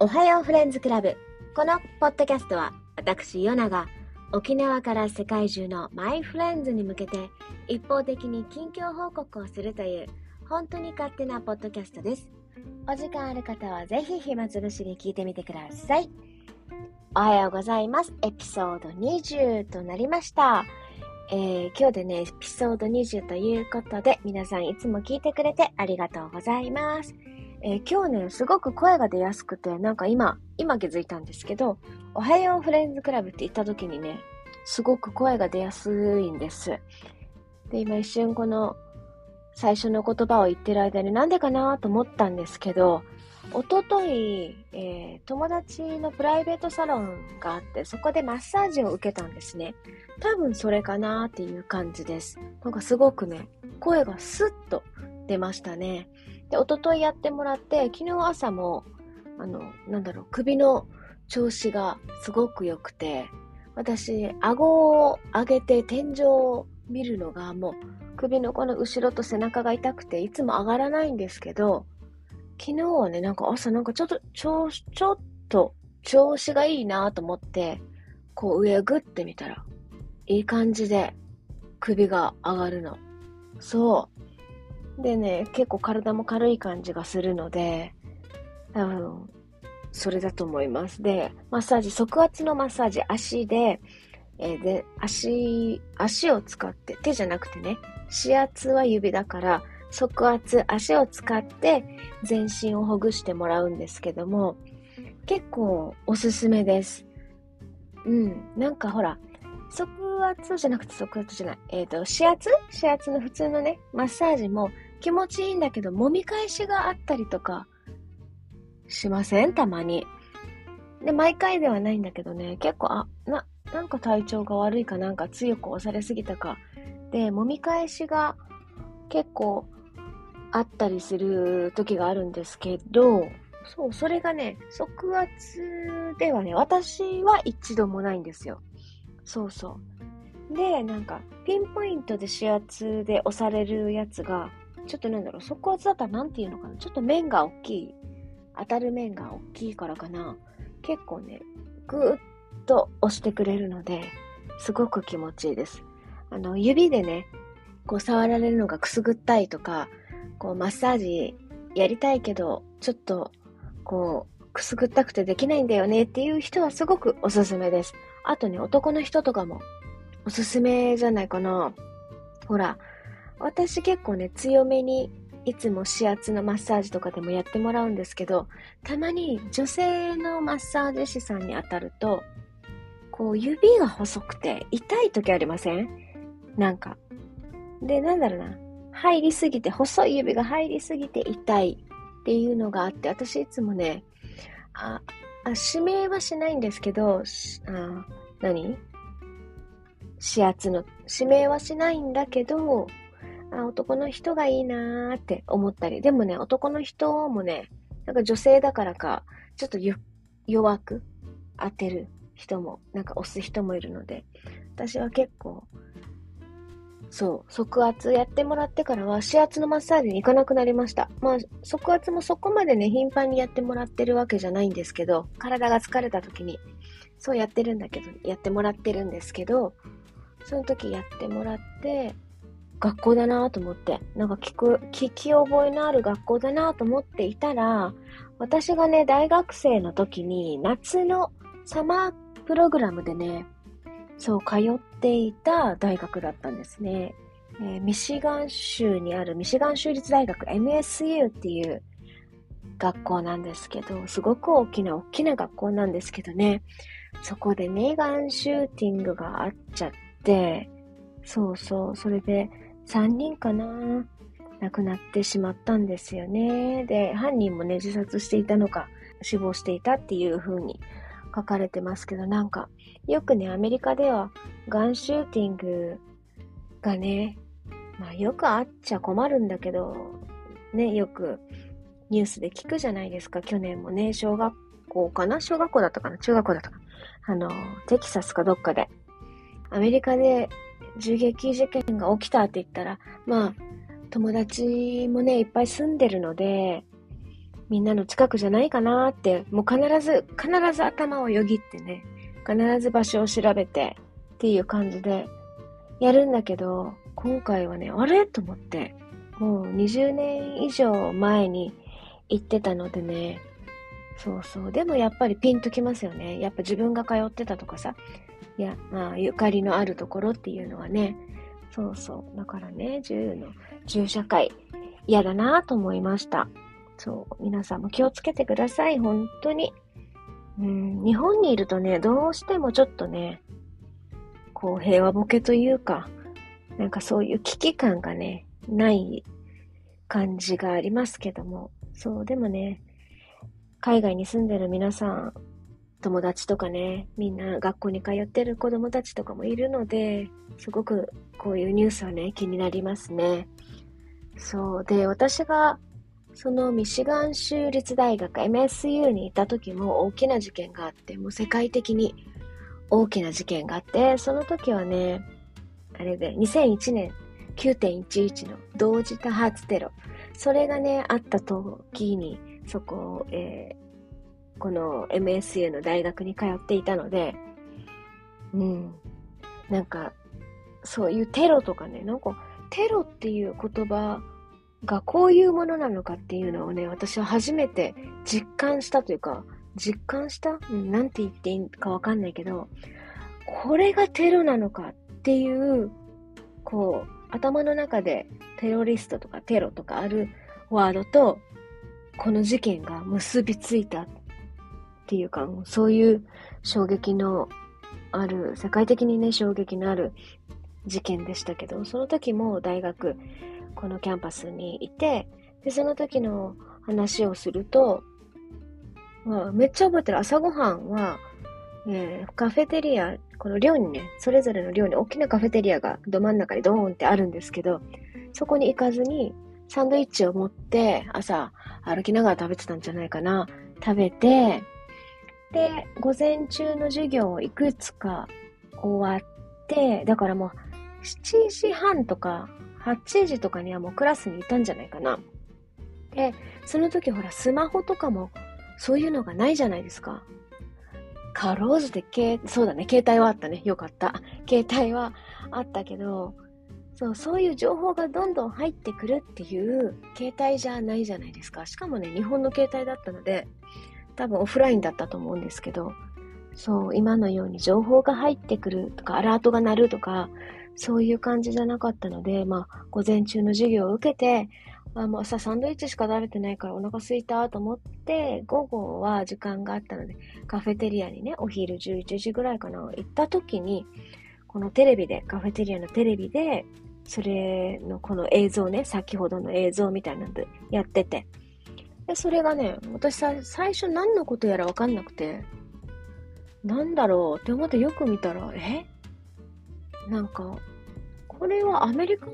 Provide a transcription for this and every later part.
おはようフレンズクラブ。このポッドキャストは、私、ヨナが沖縄から世界中のマイフレンズに向けて一方的に近況報告をするという本当に勝手なポッドキャストです。お時間ある方はぜひ暇つぶしに聞いてみてください。おはようございます。エピソード20となりました。えー、今日でね、エピソード20ということで、皆さんいつも聞いてくれてありがとうございます。えー、今日ね、すごく声が出やすくて、なんか今、今気づいたんですけど、おはようフレンズクラブって言った時にね、すごく声が出やすいんです。で、今一瞬この最初の言葉を言ってる間になんでかなと思ったんですけど、おととい、えー、友達のプライベートサロンがあって、そこでマッサージを受けたんですね。多分それかなっていう感じです。なんかすごくね、声がスッと出ましたね。で、おとといやってもらって、昨日朝も、あの、なんだろう、首の調子がすごく良くて、私、顎を上げて天井を見るのがもう首のこの後ろと背中が痛くていつも上がらないんですけど、昨日はね、なんか朝なんかちょっと、ちょ、ちょっと調子がいいなと思って、こう上グッて見たら、いい感じで首が上がるの。そう。でね、結構体も軽い感じがするので、多分、それだと思います。で、マッサージ、側圧のマッサージ、足で、えー、で、足、足を使って、手じゃなくてね、指圧は指だから、側圧、足を使って全身をほぐしてもらうんですけども、結構おすすめです。うん、なんかほら、側圧じゃなくて側圧じゃない。えっ、ー、と、指圧？指圧の普通のね、マッサージも気持ちいいんだけど、揉み返しがあったりとか、しません？たまに。で、毎回ではないんだけどね、結構、あ、な、なんか体調が悪いかなんか強く押されすぎたか。で、揉み返しが結構あったりする時があるんですけど、そう、それがね、側圧ではね、私は一度もないんですよ。そうそう。で、なんか、ピンポイントで指圧で押されるやつが、ちょっとなんだろう、底圧だったらなんていうのかな？ちょっと面が大きい。当たる面が大きいからかな。結構ね、ぐーっと押してくれるので、すごく気持ちいいです。あの、指でね、こう触られるのがくすぐったいとか、こうマッサージやりたいけど、ちょっと、こう、くすぐったくてできないんだよねっていう人はすごくおすすめです。あとね、男の人とかもおすすめじゃないかな。ほら、私結構ね、強めにいつも指圧のマッサージとかでもやってもらうんですけど、たまに女性のマッサージ師さんに当たると、こう指が細くて痛い時ありません？なんか。で、なんだろうな。入りすぎて、細い指が入りすぎて痛いっていうのがあって、私いつもね、あ、あ指名はしないんですけど、あ何？指圧の、指名はしないんだけど、あ、男の人がいいなーって思ったり、でもね、男の人もね、なんか女性だからか、ちょっと弱く当てる人も、なんか押す人もいるので、私は結構、そう、側圧やってもらってからは、指圧のマッサージに行かなくなりました。まあ、側圧もそこまでね、頻繁にやってもらってるわけじゃないんですけど、体が疲れた時に、そうやってるんだけど、やってもらってるんですけど、その時やってもらって、学校だなと思って、なんか聞く、聞き覚えのある学校だなと思っていたら、私がね、大学生の時に夏のサマープログラムでね、そう、通っていた大学だったんですね。えー、ミシガン州にあるミシガン州立大学 MSU っていう学校なんですけど、すごく大きな大きな学校なんですけどね、そこでメーガンシューティングがあっちゃって、そうそう、それで、3人かな亡くなってしまったんですよね。で、犯人もね、自殺していたのか、死亡していたっていう風に書かれてますけど、なんか、よくね、アメリカでは、ガンシューティングがね、まあよくあっちゃ困るんだけど、ね、よくニュースで聞くじゃないですか。去年もね、小学校かな？小学校だったかな？中学校だったかな？あの、テキサスかどっかで。アメリカで銃撃事件が起きたって言ったら、まあ、友達もね、いっぱい住んでるので、みんなの近くじゃないかなって、もう必ず、必ず頭をよぎってね、必ず場所を調べてっていう感じでやるんだけど、今回はね、あれ？と思って、もう20年以上前に行ってたのでね、そうそう。でもやっぱりピンときますよね。やっぱ自分が通ってたとかさ、いや、まあ、ゆかりのあるところっていうのはね、そうそう。だからね、銃の、銃社会、嫌だなと思いました。そう。皆さんも気をつけてください。本当に。うん、日本にいるとね、どうしてもちょっとね、こう、平和ボケというか、なんかそういう危機感がね、ない感じがありますけども。そう、でもね、海外に住んでる皆さん、友達とかね、みんな学校に通ってる子供たちとかもいるので、すごくこういうニュースはね、気になりますね。そう。で、私が、そのミシガン州立大学 MSU にいた時も大きな事件があって、もう世界的に大きな事件があって、その時はね、あれで、2001年9.11の同時多発テロ。それがね、あった時に、そこ、えーこの MSU の大学に通っていたので、うん。なんか、そういうテロとかね、なんか、テロっていう言葉がこういうものなのかっていうのをね、私は初めて実感したというか、実感した？うん、て言っていいかわかんないけど、これがテロなのかっていう、こう、頭の中でテロリストとかテロとかあるワードと、この事件が結びついたっていうか、そういう衝撃のある、世界的にね、衝撃のある事件でしたけど、その時も大学、このキャンパスにいて、で、その時の話をすると、まあ、めっちゃ覚えてる朝ごはんは、えー、カフェテリア、この寮にね、それぞれの寮に大きなカフェテリアがど真ん中にドーンってあるんですけど、そこに行かずに、サンドイッチを持って朝歩きながら食べてたんじゃないかな。食べて、で、午前中の授業をいくつか終わって、だからもう7時半とか8時とかにはもうクラスにいたんじゃないかな。で、その時ほらスマホとかもそういうのがないじゃないですか。かろうじて、そうだね、携帯はあったね。よかった。携帯はあったけど、そう、そういう情報がどんどん入ってくるっていう携帯じゃないじゃないですか。しかもね、日本の携帯だったので、多分オフラインだったと思うんですけど、そう、今のように情報が入ってくるとか、アラートが鳴るとか、そういう感じじゃなかったので、まあ、午前中の授業を受けて、あもう朝サンドイッチしか食べてないからお腹すいたと思って、午後は時間があったので、カフェテリアにね、お昼11時ぐらいかな、行った時に、このテレビで、カフェテリアのテレビで、それのこの映像ね、先ほどの映像みたいなんでやってて、で、それがね、私さ、最初何のことやらわかんなくて、なんだろうって思ってよく見たら、え？なんか、これはアメリカ？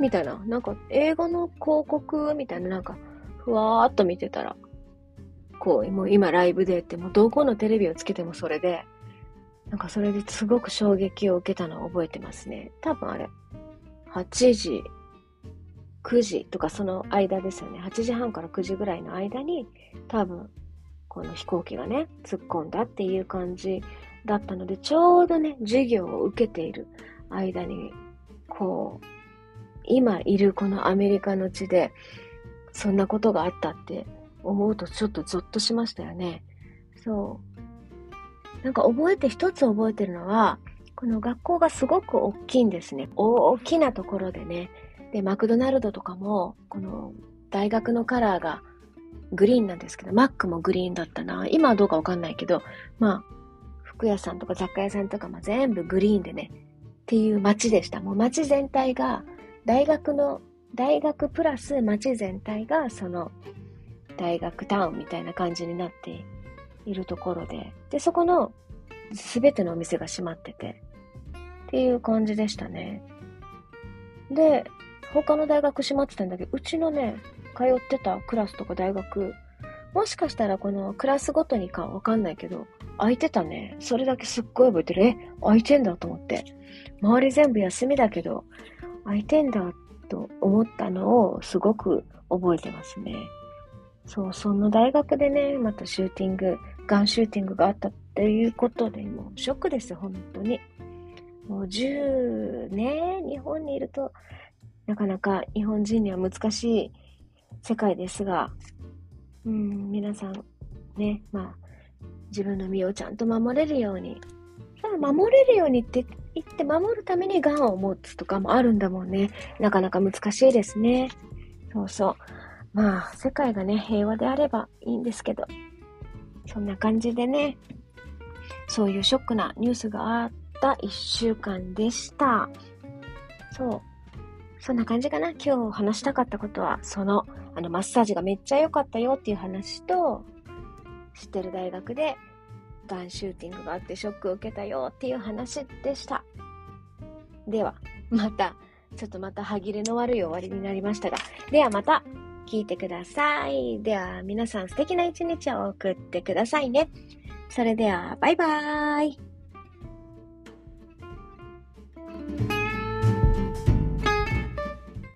みたいな。なんか映画の広告？みたいな、なんか、ふわーっと見てたら、こう、もう今ライブでって、もうどこのテレビをつけてもそれで、なんかそれですごく衝撃を受けたのを覚えてますね。多分あれ、8時9時とかその間ですよね。8時半から9時ぐらいの間に多分この飛行機がね、突っ込んだっていう感じだったので、ちょうどね、授業を受けている間に、こう、今いるこのアメリカの地で、そんなことがあったって思うとちょっとゾッとしましたよね。そう。なんか覚えて、一つ覚えてるのは、この学校がすごく大きいんですね。大きなところでね、で、マクドナルドとかも、この大学のカラーがグリーンなんですけど、マックもグリーンだったな。今はどうかわかんないけど、まあ、服屋さんとか雑貨屋さんとかも全部グリーンでね、っていう街でした。もう街全体が、大学の、大学プラス街全体が、その、大学タウンみたいな感じになっているところで、で、そこのすべてのお店が閉まってて、っていう感じでしたね。で、他の大学閉まってたんだけど、うちのね、通ってたクラスとか大学、もしかしたらこのクラスごとにかわかんないけど、空いてたね。それだけすっごい覚えてる。え、空いてんだと思って。周り全部休みだけど、空いてんだと思ったのをすごく覚えてますね。そう、その大学でね、またシューティング、ガンシューティングがあったっていうことで、もうショックです、本当に。もう10ね、日本にいると、なかなか日本人には難しい世界ですが、うん、皆さん、ね、まあ、自分の身をちゃんと守れるように、ただ守れるようにって言って守るために癌を持つとかもあるんだもんね。なかなか難しいですね。そうそう。まあ、世界がね、平和であればいいんですけど、そんな感じでね、そういうショックなニュースがあった一週間でした。そう。そんな感じかな。今日話したかったことは、その、あの、マッサージがめっちゃ良かったよっていう話と、知ってる大学でガンシューティングがあってショックを受けたよっていう話でした。では、また、ちょっとまた歯切れの悪い終わりになりましたが、ではまた聞いてください。では皆さん素敵な一日を送ってくださいね。それでは、バイバーイ。